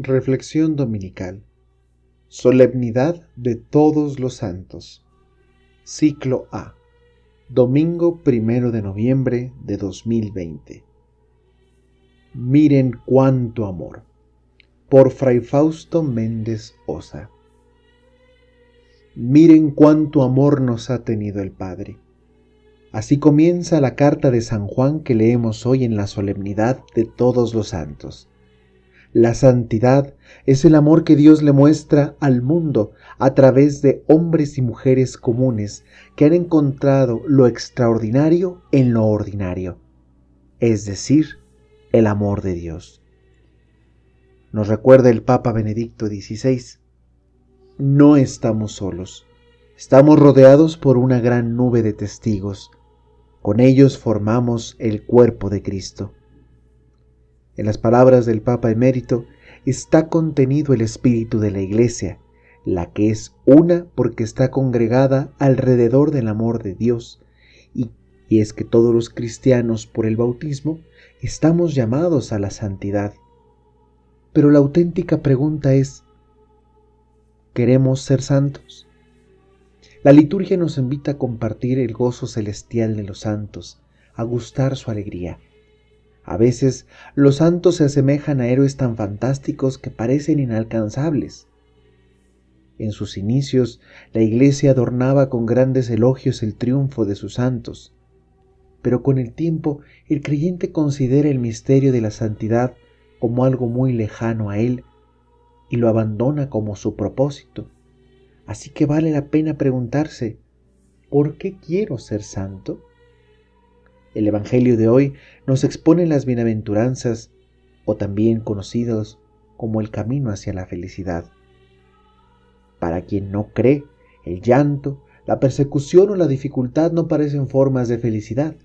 Reflexión Dominical. Solemnidad de Todos los Santos. Ciclo A. Domingo primero de noviembre de 2020 Miren cuánto amor. Por Fray Fausto Méndez Osa Miren cuánto amor nos ha tenido el Padre. Así comienza la carta de San Juan que leemos hoy en la solemnidad de todos los santos. La santidad es el amor que Dios le muestra al mundo a través de hombres y mujeres comunes que han encontrado lo extraordinario en lo ordinario, es decir, el amor de Dios. Nos recuerda el Papa Benedicto XVI, no estamos solos, estamos rodeados por una gran nube de testigos, con ellos formamos el cuerpo de Cristo. En las palabras del Papa emérito está contenido el espíritu de la Iglesia, la que es una porque está congregada alrededor del amor de Dios, y, y es que todos los cristianos por el bautismo estamos llamados a la santidad. Pero la auténtica pregunta es, ¿queremos ser santos? La liturgia nos invita a compartir el gozo celestial de los santos, a gustar su alegría. A veces los santos se asemejan a héroes tan fantásticos que parecen inalcanzables. En sus inicios, la Iglesia adornaba con grandes elogios el triunfo de sus santos, pero con el tiempo el creyente considera el misterio de la santidad como algo muy lejano a él y lo abandona como su propósito. Así que vale la pena preguntarse, ¿por qué quiero ser santo? El Evangelio de hoy nos expone las bienaventuranzas, o también conocidos como el camino hacia la felicidad. Para quien no cree, el llanto, la persecución o la dificultad no parecen formas de felicidad.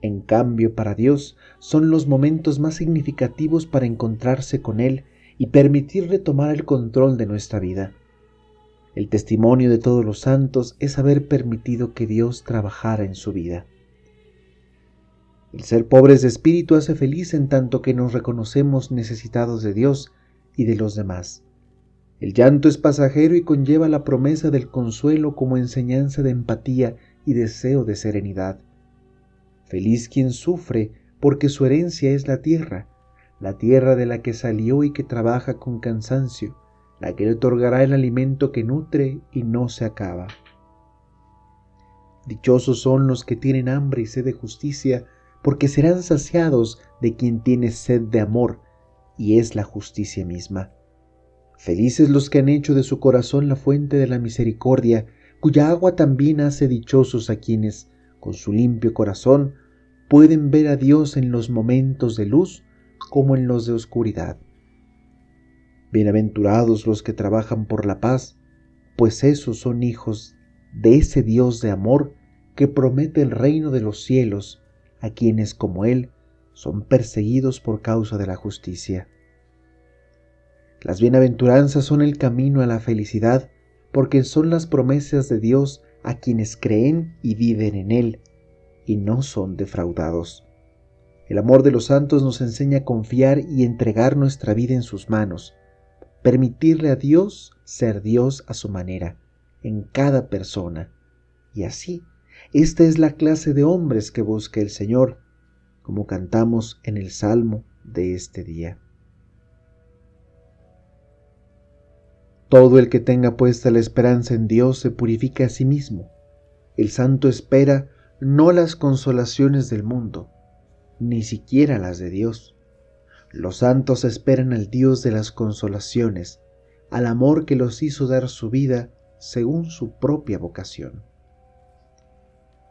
En cambio, para Dios son los momentos más significativos para encontrarse con Él y permitirle tomar el control de nuestra vida. El testimonio de todos los santos es haber permitido que Dios trabajara en su vida. El ser pobres de espíritu hace feliz en tanto que nos reconocemos necesitados de Dios y de los demás. El llanto es pasajero y conlleva la promesa del consuelo como enseñanza de empatía y deseo de serenidad. Feliz quien sufre porque su herencia es la tierra, la tierra de la que salió y que trabaja con cansancio, la que le otorgará el alimento que nutre y no se acaba. Dichosos son los que tienen hambre y sed de justicia, porque serán saciados de quien tiene sed de amor, y es la justicia misma. Felices los que han hecho de su corazón la fuente de la misericordia, cuya agua también hace dichosos a quienes, con su limpio corazón, pueden ver a Dios en los momentos de luz como en los de oscuridad. Bienaventurados los que trabajan por la paz, pues esos son hijos de ese Dios de amor que promete el reino de los cielos a quienes como Él son perseguidos por causa de la justicia. Las bienaventuranzas son el camino a la felicidad porque son las promesas de Dios a quienes creen y viven en Él y no son defraudados. El amor de los santos nos enseña a confiar y entregar nuestra vida en sus manos, permitirle a Dios ser Dios a su manera, en cada persona, y así esta es la clase de hombres que busca el Señor, como cantamos en el Salmo de este día. Todo el que tenga puesta la esperanza en Dios se purifica a sí mismo. El santo espera no las consolaciones del mundo, ni siquiera las de Dios. Los santos esperan al Dios de las consolaciones, al amor que los hizo dar su vida según su propia vocación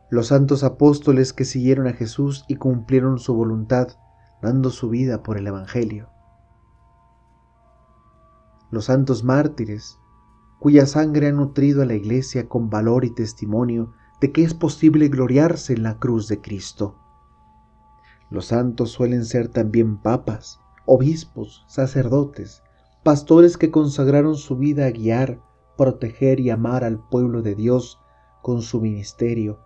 los santos apóstoles que siguieron a Jesús y cumplieron su voluntad, dando su vida por el Evangelio. Los santos mártires, cuya sangre ha nutrido a la Iglesia con valor y testimonio de que es posible gloriarse en la cruz de Cristo. Los santos suelen ser también papas, obispos, sacerdotes, pastores que consagraron su vida a guiar, proteger y amar al pueblo de Dios con su ministerio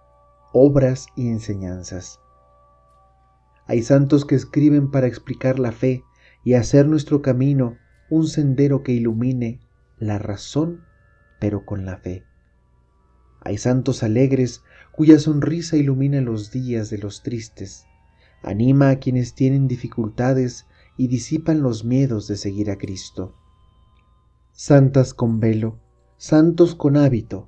obras y enseñanzas. Hay santos que escriben para explicar la fe y hacer nuestro camino un sendero que ilumine la razón, pero con la fe. Hay santos alegres cuya sonrisa ilumina los días de los tristes, anima a quienes tienen dificultades y disipan los miedos de seguir a Cristo. Santas con velo, santos con hábito,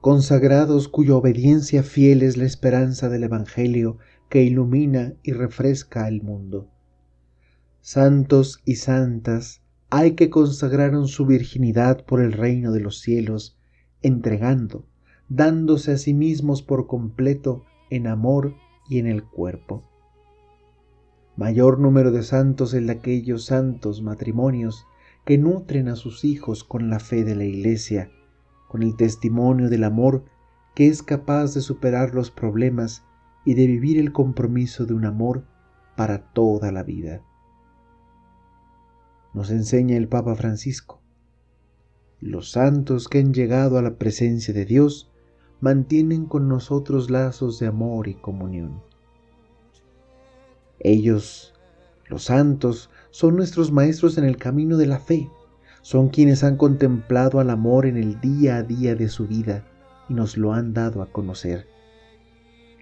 consagrados cuya obediencia fiel es la esperanza del Evangelio que ilumina y refresca al mundo. Santos y santas hay que consagraron su virginidad por el reino de los cielos, entregando, dándose a sí mismos por completo en amor y en el cuerpo. Mayor número de santos de aquellos santos matrimonios que nutren a sus hijos con la fe de la Iglesia, con el testimonio del amor que es capaz de superar los problemas y de vivir el compromiso de un amor para toda la vida. Nos enseña el Papa Francisco. Los santos que han llegado a la presencia de Dios mantienen con nosotros lazos de amor y comunión. Ellos, los santos, son nuestros maestros en el camino de la fe, son quienes han contemplado al amor en el día a día de su vida y nos lo han dado a conocer.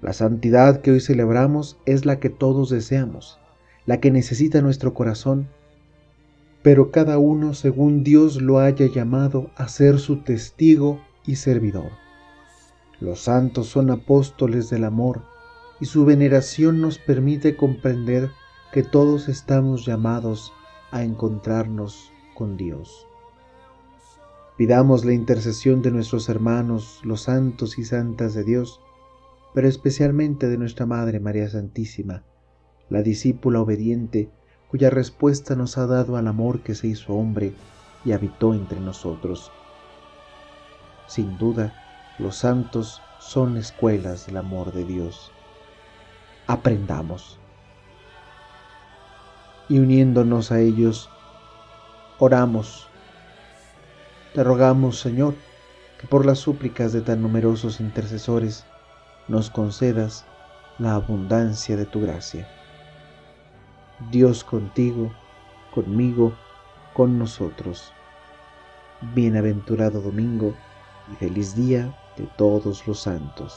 La santidad que hoy celebramos es la que todos deseamos, la que necesita nuestro corazón, pero cada uno según Dios lo haya llamado a ser su testigo y servidor. Los santos son apóstoles del amor y su veneración nos permite comprender que todos estamos llamados a encontrarnos con Dios. Pidamos la intercesión de nuestros hermanos, los santos y santas de Dios, pero especialmente de nuestra Madre María Santísima, la discípula obediente cuya respuesta nos ha dado al amor que se hizo hombre y habitó entre nosotros. Sin duda, los santos son escuelas del amor de Dios aprendamos. Y uniéndonos a ellos, oramos. Te rogamos, Señor, que por las súplicas de tan numerosos intercesores nos concedas la abundancia de tu gracia. Dios contigo, conmigo, con nosotros. Bienaventurado domingo y feliz día de todos los santos.